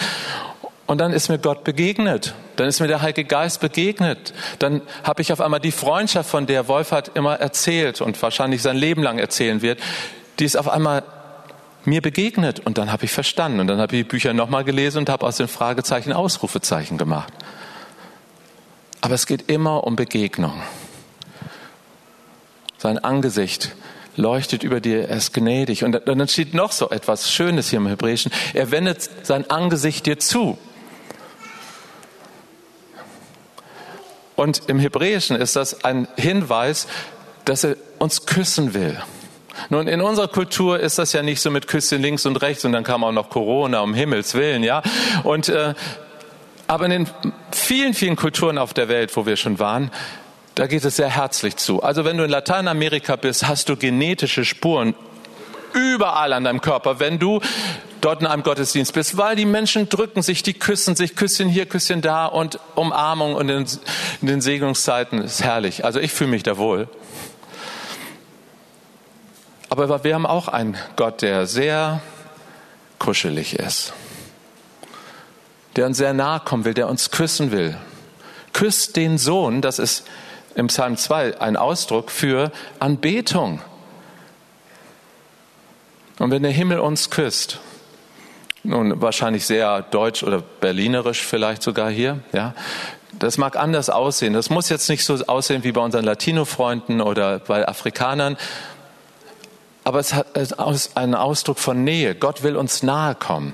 Und dann ist mir Gott begegnet. Dann ist mir der Heilige Geist begegnet. Dann habe ich auf einmal die Freundschaft, von der Wolfhard immer erzählt und wahrscheinlich sein Leben lang erzählen wird, die ist auf einmal mir begegnet. Und dann habe ich verstanden. Und dann habe ich die Bücher nochmal gelesen und habe aus den Fragezeichen Ausrufezeichen gemacht. Aber es geht immer um Begegnung. Sein Angesicht leuchtet über dir, er ist gnädig. Und dann steht noch so etwas Schönes hier im Hebräischen. Er wendet sein Angesicht dir zu. Und im Hebräischen ist das ein Hinweis, dass er uns küssen will. Nun, in unserer Kultur ist das ja nicht so mit Küssen links und rechts und dann kam auch noch Corona, um Himmels Willen, ja. Und, äh, aber in den vielen, vielen Kulturen auf der Welt, wo wir schon waren, da geht es sehr herzlich zu. Also wenn du in Lateinamerika bist, hast du genetische Spuren überall an deinem Körper, wenn du dort in einem Gottesdienst bist, weil die Menschen drücken sich, die küssen sich, Küsschen hier, Küsschen da und Umarmung und in, in den Segnungszeiten ist herrlich. Also ich fühle mich da wohl. Aber wir haben auch einen Gott, der sehr kuschelig ist, der uns sehr nahe kommen will, der uns küssen will. Küsst den Sohn, das ist im Psalm 2 ein Ausdruck für Anbetung. Und wenn der Himmel uns küsst, nun wahrscheinlich sehr deutsch oder berlinerisch vielleicht sogar hier, ja, das mag anders aussehen. Das muss jetzt nicht so aussehen wie bei unseren Latino-Freunden oder bei Afrikanern, aber es hat einen Ausdruck von Nähe. Gott will uns nahe kommen.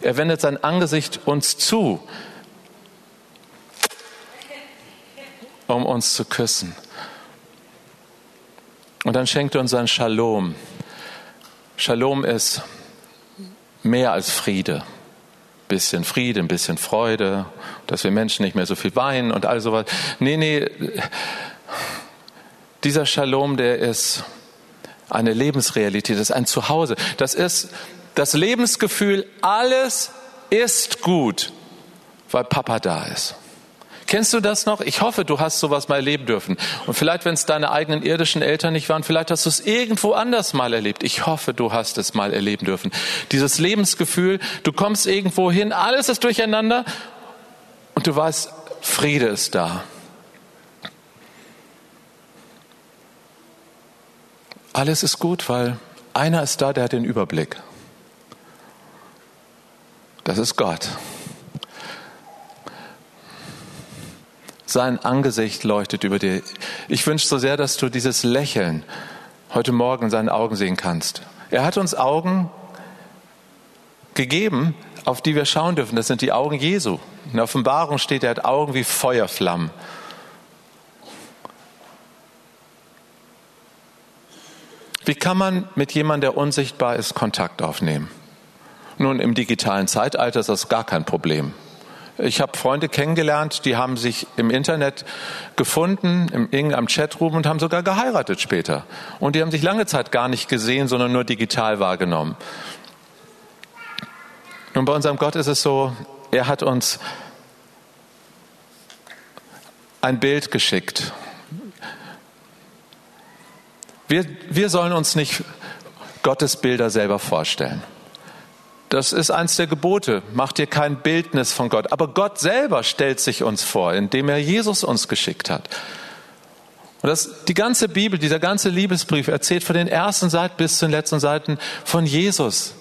Er wendet sein Angesicht uns zu, um uns zu küssen. Und dann schenkt er uns ein Shalom. Shalom ist mehr als Friede. Bisschen Friede, ein bisschen Freude, dass wir Menschen nicht mehr so viel weinen und all sowas. Nee, nee, dieser Shalom, der ist eine Lebensrealität, das ist ein Zuhause. Das ist das Lebensgefühl, alles ist gut, weil Papa da ist. Kennst du das noch? Ich hoffe, du hast sowas mal erleben dürfen. Und vielleicht, wenn es deine eigenen irdischen Eltern nicht waren, vielleicht hast du es irgendwo anders mal erlebt. Ich hoffe, du hast es mal erleben dürfen. Dieses Lebensgefühl, du kommst irgendwo hin, alles ist durcheinander und du weißt, Friede ist da. Alles ist gut, weil einer ist da, der hat den Überblick. Das ist Gott. Sein Angesicht leuchtet über dir. Ich wünsche so sehr, dass du dieses Lächeln heute Morgen in seinen Augen sehen kannst. Er hat uns Augen gegeben, auf die wir schauen dürfen. Das sind die Augen Jesu. In der Offenbarung steht, er hat Augen wie Feuerflammen. Wie kann man mit jemandem, der unsichtbar ist, Kontakt aufnehmen? Nun, im digitalen Zeitalter ist das gar kein Problem. Ich habe Freunde kennengelernt, die haben sich im Internet gefunden, im irgendeinem Chatroom und haben sogar geheiratet später. Und die haben sich lange Zeit gar nicht gesehen, sondern nur digital wahrgenommen. Nun, bei unserem Gott ist es so, er hat uns ein Bild geschickt. Wir, wir sollen uns nicht Gottes Bilder selber vorstellen. Das ist eins der Gebote. Mach dir kein Bildnis von Gott. Aber Gott selber stellt sich uns vor, indem er Jesus uns geschickt hat. Und das, die ganze Bibel, dieser ganze Liebesbrief erzählt von den ersten Seiten bis zu den letzten Seiten von Jesus,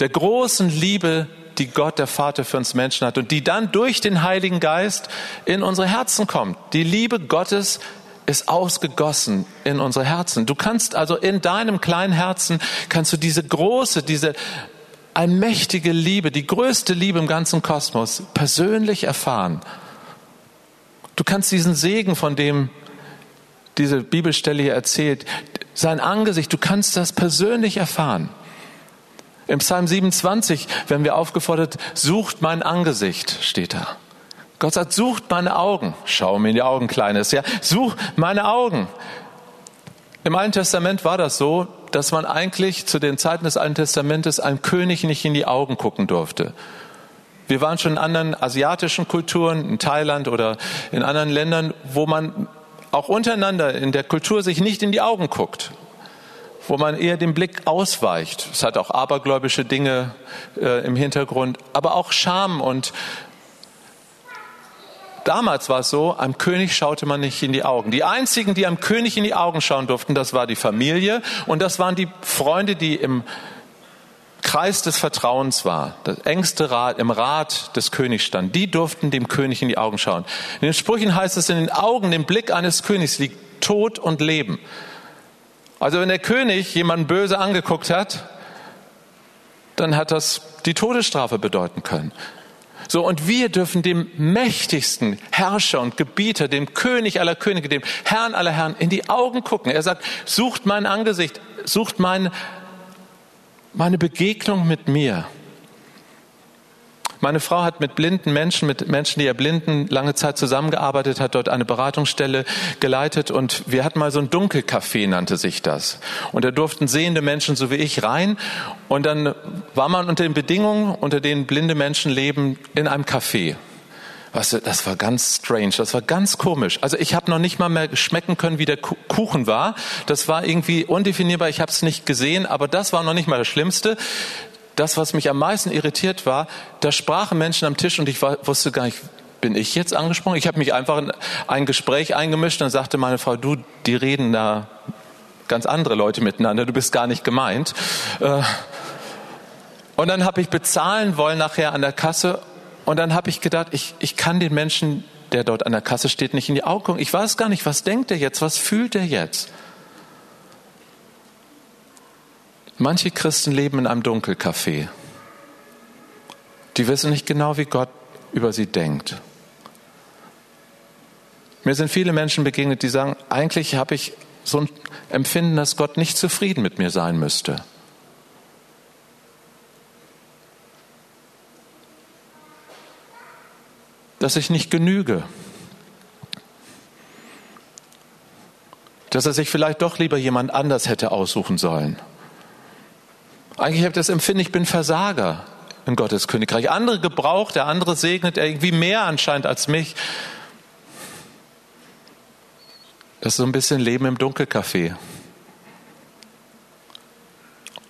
der großen Liebe, die Gott, der Vater für uns Menschen hat und die dann durch den Heiligen Geist in unsere Herzen kommt. Die Liebe Gottes ist ausgegossen in unsere Herzen. Du kannst also in deinem kleinen Herzen, kannst du diese große, diese allmächtige Liebe, die größte Liebe im ganzen Kosmos persönlich erfahren. Du kannst diesen Segen, von dem diese Bibelstelle hier erzählt, sein Angesicht, du kannst das persönlich erfahren. Im Psalm 27 werden wir aufgefordert, sucht mein Angesicht, steht da. Gott sagt, sucht meine Augen. Schau mir in die Augen, Kleines, ja. Such meine Augen. Im Alten Testament war das so, dass man eigentlich zu den Zeiten des Alten Testamentes einem König nicht in die Augen gucken durfte. Wir waren schon in anderen asiatischen Kulturen, in Thailand oder in anderen Ländern, wo man auch untereinander in der Kultur sich nicht in die Augen guckt, wo man eher den Blick ausweicht. Es hat auch abergläubische Dinge äh, im Hintergrund, aber auch Scham und Damals war es so, einem König schaute man nicht in die Augen. Die einzigen, die einem König in die Augen schauen durften, das war die Familie und das waren die Freunde, die im Kreis des Vertrauens war, das engste Rat, im Rat des Königs stand. Die durften dem König in die Augen schauen. In den Sprüchen heißt es, in den Augen, dem Blick eines Königs liegt Tod und Leben. Also wenn der König jemanden böse angeguckt hat, dann hat das die Todesstrafe bedeuten können. So, und wir dürfen dem mächtigsten Herrscher und Gebieter, dem König aller Könige, dem Herrn aller Herren in die Augen gucken. Er sagt, sucht mein Angesicht, sucht mein, meine Begegnung mit mir. Meine Frau hat mit blinden Menschen, mit Menschen, die erblinden, lange Zeit zusammengearbeitet, hat dort eine Beratungsstelle geleitet und wir hatten mal so ein Dunkelcafé, nannte sich das. Und da durften sehende Menschen so wie ich rein und dann war man unter den Bedingungen, unter denen blinde Menschen leben, in einem Café. Was, das war ganz strange, das war ganz komisch. Also ich habe noch nicht mal mehr schmecken können, wie der Kuchen war. Das war irgendwie undefinierbar, ich habe es nicht gesehen, aber das war noch nicht mal das Schlimmste das, was mich am meisten irritiert war, da sprachen Menschen am Tisch und ich war, wusste gar nicht, bin ich jetzt angesprochen? Ich habe mich einfach in ein Gespräch eingemischt und sagte meine Frau, du, die reden da ganz andere Leute miteinander, du bist gar nicht gemeint. Äh, und dann habe ich bezahlen wollen nachher an der Kasse und dann habe ich gedacht, ich, ich kann den Menschen, der dort an der Kasse steht, nicht in die Augen gucken. Ich weiß gar nicht, was denkt er jetzt, was fühlt er jetzt? Manche Christen leben in einem Dunkelcafé. Die wissen nicht genau, wie Gott über sie denkt. Mir sind viele Menschen begegnet, die sagen, eigentlich habe ich so ein Empfinden, dass Gott nicht zufrieden mit mir sein müsste. Dass ich nicht genüge. Dass er sich vielleicht doch lieber jemand anders hätte aussuchen sollen. Eigentlich habe ich das Empfinden, ich bin Versager in Gottes Königreich. Andere gebraucht, der andere segnet er irgendwie mehr anscheinend als mich. Das ist so ein bisschen Leben im Dunkelcafé.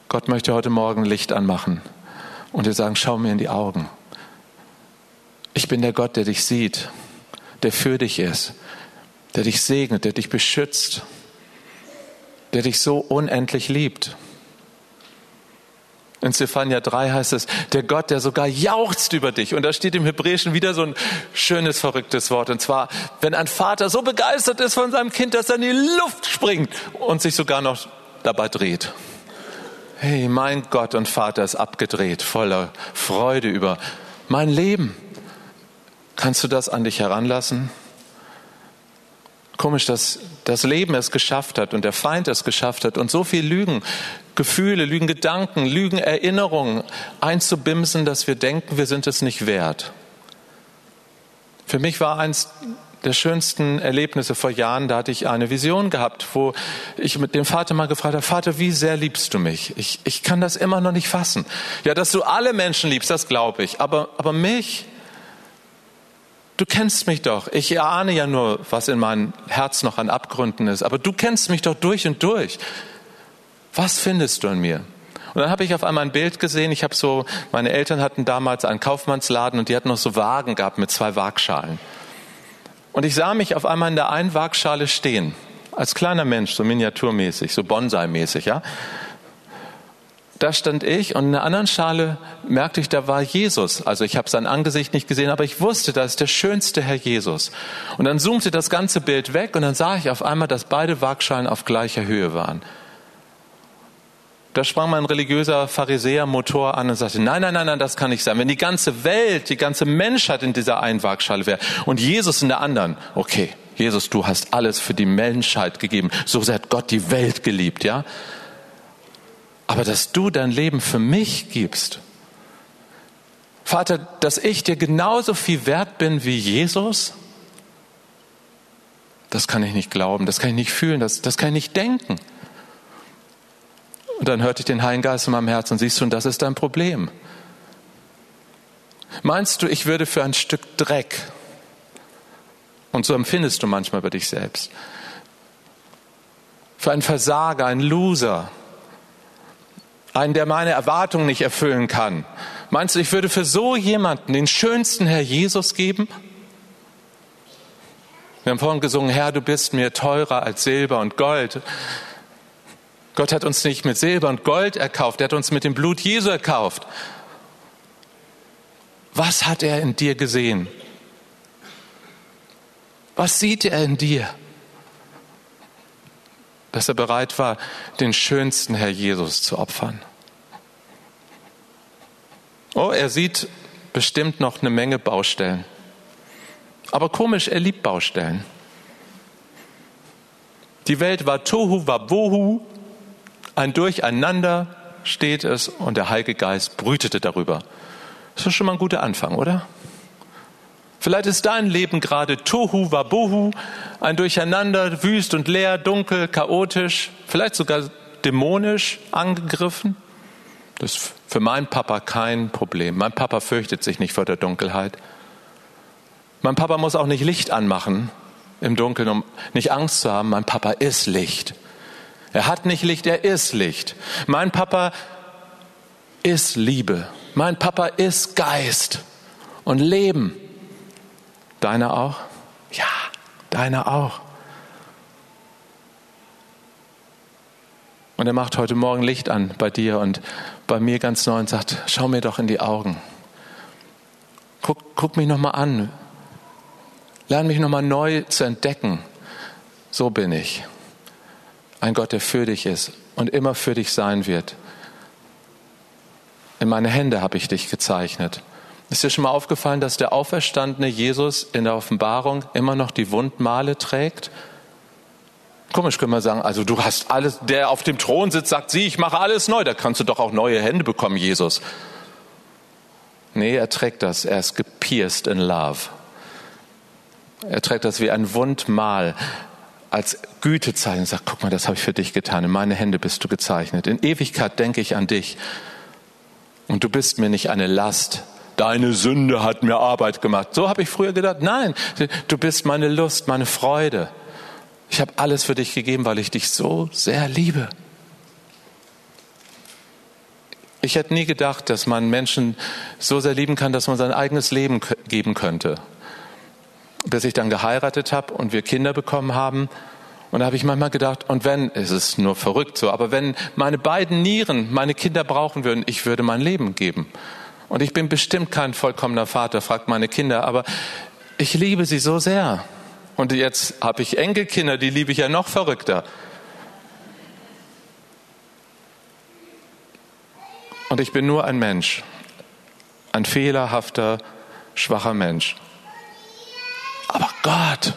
Gott möchte heute Morgen Licht anmachen und dir sagen, schau mir in die Augen. Ich bin der Gott, der dich sieht, der für dich ist, der dich segnet, der dich beschützt, der dich so unendlich liebt. In Zephania 3 heißt es, der Gott, der sogar jauchzt über dich. Und da steht im Hebräischen wieder so ein schönes, verrücktes Wort. Und zwar, wenn ein Vater so begeistert ist von seinem Kind, dass er in die Luft springt und sich sogar noch dabei dreht. Hey, mein Gott und Vater ist abgedreht, voller Freude über mein Leben. Kannst du das an dich heranlassen? Komisch, dass das Leben es geschafft hat und der Feind es geschafft hat und so viel Lügen, Gefühle, Lügen, Gedanken, Lügen, Erinnerungen einzubimsen, dass wir denken, wir sind es nicht wert. Für mich war eins der schönsten Erlebnisse vor Jahren, da hatte ich eine Vision gehabt, wo ich mit dem Vater mal gefragt habe, Vater, wie sehr liebst du mich? Ich, ich kann das immer noch nicht fassen. Ja, dass du alle Menschen liebst, das glaube ich. Aber, aber mich, du kennst mich doch. Ich erahne ja nur, was in meinem Herz noch an Abgründen ist. Aber du kennst mich doch durch und durch. Was findest du in mir? Und dann habe ich auf einmal ein Bild gesehen. Ich habe so, meine Eltern hatten damals einen Kaufmannsladen und die hatten noch so Wagen gehabt mit zwei Waagschalen. Und ich sah mich auf einmal in der einen Waagschale stehen, als kleiner Mensch, so miniaturmäßig, so Bonsai-mäßig, ja. Da stand ich und in der anderen Schale merkte ich, da war Jesus. Also ich habe sein Angesicht nicht gesehen, aber ich wusste, da ist der schönste Herr Jesus. Und dann zoomte das ganze Bild weg und dann sah ich auf einmal, dass beide Waagschalen auf gleicher Höhe waren. Da sprang mein religiöser Pharisäer-Motor an und sagte, nein, nein, nein, nein, das kann nicht sein. Wenn die ganze Welt, die ganze Menschheit in dieser einen Waagschale wäre und Jesus in der anderen, okay, Jesus, du hast alles für die Menschheit gegeben. So sehr hat Gott die Welt geliebt, ja? Aber dass du dein Leben für mich gibst, Vater, dass ich dir genauso viel wert bin wie Jesus, das kann ich nicht glauben, das kann ich nicht fühlen, das, das kann ich nicht denken. Und dann hörte ich den Heiligen Geist in meinem Herzen und siehst du, und das ist dein Problem. Meinst du, ich würde für ein Stück Dreck, und so empfindest du manchmal bei dich selbst, für einen Versager, einen Loser, einen, der meine Erwartungen nicht erfüllen kann, meinst du, ich würde für so jemanden den schönsten Herr Jesus geben? Wir haben vorhin gesungen, Herr, du bist mir teurer als Silber und Gold. Gott hat uns nicht mit Silber und Gold erkauft, er hat uns mit dem Blut Jesu erkauft. Was hat er in dir gesehen? Was sieht er in dir? Dass er bereit war, den schönsten Herr Jesus zu opfern. Oh, er sieht bestimmt noch eine Menge Baustellen. Aber komisch, er liebt Baustellen. Die Welt war Tohu Wabohu, ein Durcheinander steht es und der Heilige Geist brütete darüber. Das ist schon mal ein guter Anfang, oder? Vielleicht ist dein Leben gerade Tohu Wabohu, ein Durcheinander, wüst und leer, dunkel, chaotisch, vielleicht sogar dämonisch angegriffen. Das ist für meinen Papa kein Problem. Mein Papa fürchtet sich nicht vor der Dunkelheit. Mein Papa muss auch nicht Licht anmachen im Dunkeln, um nicht Angst zu haben. Mein Papa ist Licht. Er hat nicht Licht, er ist Licht. Mein Papa ist Liebe. Mein Papa ist Geist und Leben. Deiner auch? Ja, deiner auch. Und er macht heute Morgen Licht an bei dir und bei mir ganz neu und sagt, schau mir doch in die Augen. Guck, guck mich nochmal an. Lern mich nochmal neu zu entdecken. So bin ich ein Gott, der für dich ist und immer für dich sein wird. In meine Hände habe ich dich gezeichnet. Ist dir schon mal aufgefallen, dass der auferstandene Jesus in der Offenbarung immer noch die Wundmale trägt? Komisch können wir sagen, also du hast alles, der auf dem Thron sitzt, sagt, sieh, ich mache alles neu, da kannst du doch auch neue Hände bekommen, Jesus. Nee, er trägt das, er ist gepierst in Love. Er trägt das wie ein Wundmal als Gütezeichen und sagt, guck mal, das habe ich für dich getan. In meine Hände bist du gezeichnet. In Ewigkeit denke ich an dich. Und du bist mir nicht eine Last. Deine Sünde hat mir Arbeit gemacht. So habe ich früher gedacht. Nein, du bist meine Lust, meine Freude. Ich habe alles für dich gegeben, weil ich dich so sehr liebe. Ich hätte nie gedacht, dass man Menschen so sehr lieben kann, dass man sein eigenes Leben geben könnte. Bis ich dann geheiratet habe und wir Kinder bekommen haben. Und da habe ich manchmal gedacht, und wenn, es ist nur verrückt so, aber wenn meine beiden Nieren meine Kinder brauchen würden, ich würde mein Leben geben. Und ich bin bestimmt kein vollkommener Vater, fragt meine Kinder, aber ich liebe sie so sehr. Und jetzt habe ich Enkelkinder, die liebe ich ja noch verrückter. Und ich bin nur ein Mensch, ein fehlerhafter, schwacher Mensch. Aber Gott,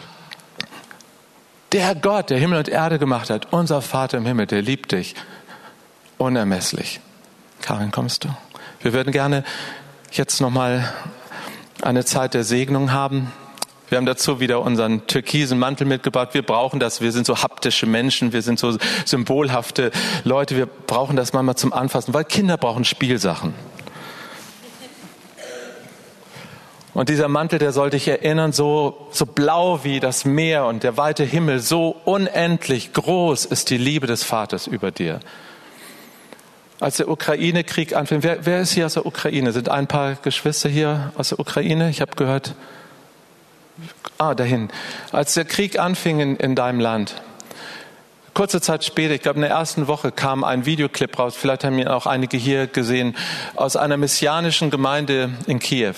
der Gott, der Himmel und Erde gemacht hat, unser Vater im Himmel, der liebt dich unermesslich. Karin, kommst du? Wir würden gerne jetzt nochmal eine Zeit der Segnung haben. Wir haben dazu wieder unseren türkisen Mantel mitgebracht. Wir brauchen das. Wir sind so haptische Menschen. Wir sind so symbolhafte Leute. Wir brauchen das manchmal zum Anfassen, weil Kinder brauchen Spielsachen. Und dieser Mantel, der soll dich erinnern, so, so blau wie das Meer und der weite Himmel, so unendlich groß ist die Liebe des Vaters über dir. Als der Ukraine-Krieg anfing, wer, wer ist hier aus der Ukraine? Sind ein paar Geschwister hier aus der Ukraine? Ich habe gehört, Ah, dahin. Als der Krieg anfing in, in deinem Land, kurze Zeit später, ich glaube in der ersten Woche, kam ein Videoclip raus, vielleicht haben ihn auch einige hier gesehen, aus einer messianischen Gemeinde in Kiew.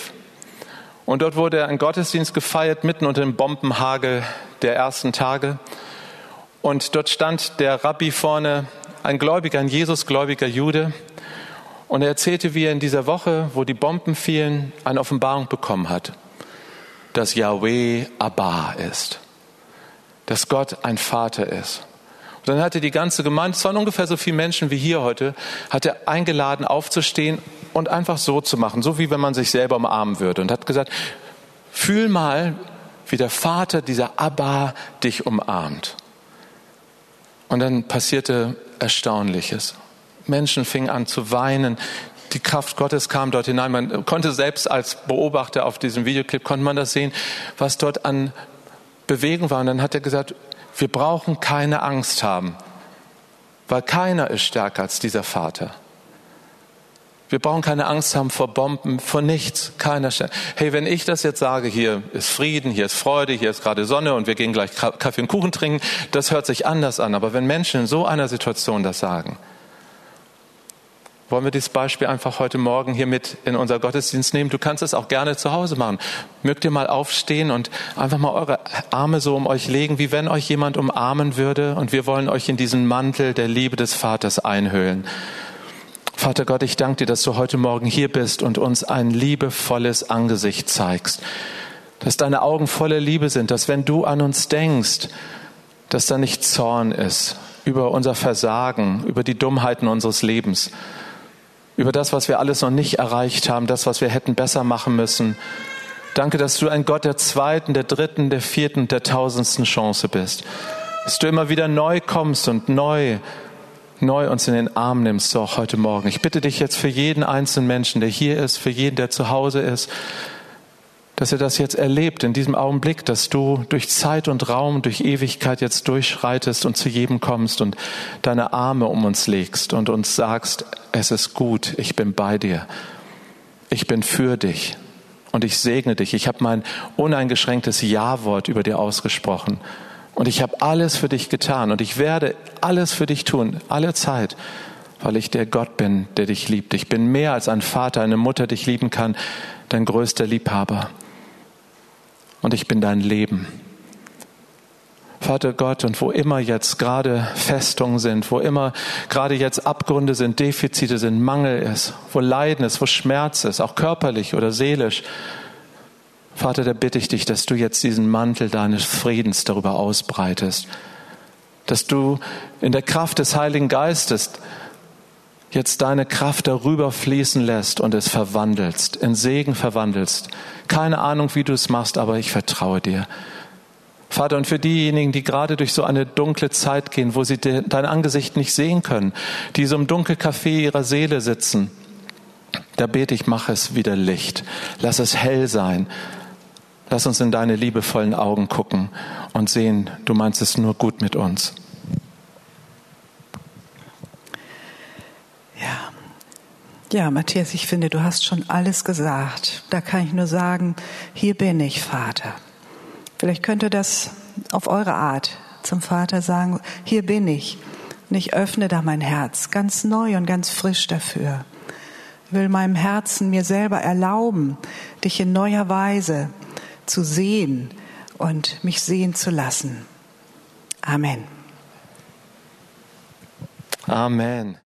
Und dort wurde ein Gottesdienst gefeiert, mitten unter dem Bombenhagel der ersten Tage. Und dort stand der Rabbi vorne, ein Gläubiger, ein Jesusgläubiger Jude. Und er erzählte, wie er in dieser Woche, wo die Bomben fielen, eine Offenbarung bekommen hat dass Yahweh Abba ist, dass Gott ein Vater ist. Und dann hatte die ganze Gemeinde, es waren ungefähr so viele Menschen wie hier heute, hat er eingeladen aufzustehen und einfach so zu machen, so wie wenn man sich selber umarmen würde und hat gesagt, fühl mal, wie der Vater dieser Abba dich umarmt. Und dann passierte Erstaunliches. Menschen fingen an zu weinen, die Kraft Gottes kam dort hinein. Man konnte selbst als Beobachter auf diesem Videoclip, konnte man das sehen, was dort an Bewegung war. Und dann hat er gesagt, wir brauchen keine Angst haben, weil keiner ist stärker als dieser Vater. Wir brauchen keine Angst haben vor Bomben, vor nichts, keiner. Hey, wenn ich das jetzt sage, hier ist Frieden, hier ist Freude, hier ist gerade Sonne und wir gehen gleich Kaffee und Kuchen trinken, das hört sich anders an. Aber wenn Menschen in so einer Situation das sagen, wollen wir dieses Beispiel einfach heute Morgen hier mit in unser Gottesdienst nehmen? Du kannst es auch gerne zu Hause machen. Mögt ihr mal aufstehen und einfach mal eure Arme so um euch legen, wie wenn euch jemand umarmen würde. Und wir wollen euch in diesen Mantel der Liebe des Vaters einhüllen. Vater Gott, ich danke dir, dass du heute Morgen hier bist und uns ein liebevolles Angesicht zeigst. Dass deine Augen voller Liebe sind, dass wenn du an uns denkst, dass da nicht Zorn ist über unser Versagen, über die Dummheiten unseres Lebens, über das, was wir alles noch nicht erreicht haben, das, was wir hätten besser machen müssen. Danke, dass du ein Gott der zweiten, der dritten, der vierten, der tausendsten Chance bist. Dass du immer wieder neu kommst und neu, neu uns in den Arm nimmst, auch heute Morgen. Ich bitte dich jetzt für jeden einzelnen Menschen, der hier ist, für jeden, der zu Hause ist, dass er das jetzt erlebt in diesem Augenblick, dass du durch Zeit und Raum, durch Ewigkeit jetzt durchschreitest und zu jedem kommst und deine Arme um uns legst und uns sagst, es ist gut, ich bin bei dir, ich bin für dich und ich segne dich. Ich habe mein uneingeschränktes Ja-Wort über dir ausgesprochen und ich habe alles für dich getan und ich werde alles für dich tun, alle Zeit, weil ich der Gott bin, der dich liebt. Ich bin mehr als ein Vater, eine Mutter dich lieben kann, dein größter Liebhaber und ich bin dein Leben. Vater Gott, und wo immer jetzt gerade Festungen sind, wo immer gerade jetzt Abgründe sind, Defizite sind, Mangel ist, wo Leiden ist, wo Schmerz ist, auch körperlich oder seelisch, Vater, da bitte ich dich, dass du jetzt diesen Mantel deines Friedens darüber ausbreitest, dass du in der Kraft des Heiligen Geistes jetzt deine Kraft darüber fließen lässt und es verwandelst, in Segen verwandelst. Keine Ahnung, wie du es machst, aber ich vertraue dir. Vater, und für diejenigen, die gerade durch so eine dunkle Zeit gehen, wo sie dein Angesicht nicht sehen können, die so im Dunkelcafé ihrer Seele sitzen, da bete ich, mach es wieder Licht. Lass es hell sein. Lass uns in deine liebevollen Augen gucken und sehen, du meinst es nur gut mit uns. Ja. Ja, Matthias, ich finde, du hast schon alles gesagt. Da kann ich nur sagen, hier bin ich, Vater. Vielleicht könnt ihr das auf eure Art zum Vater sagen, hier bin ich. Und ich öffne da mein Herz ganz neu und ganz frisch dafür. Ich will meinem Herzen mir selber erlauben, dich in neuer Weise zu sehen und mich sehen zu lassen. Amen. Amen.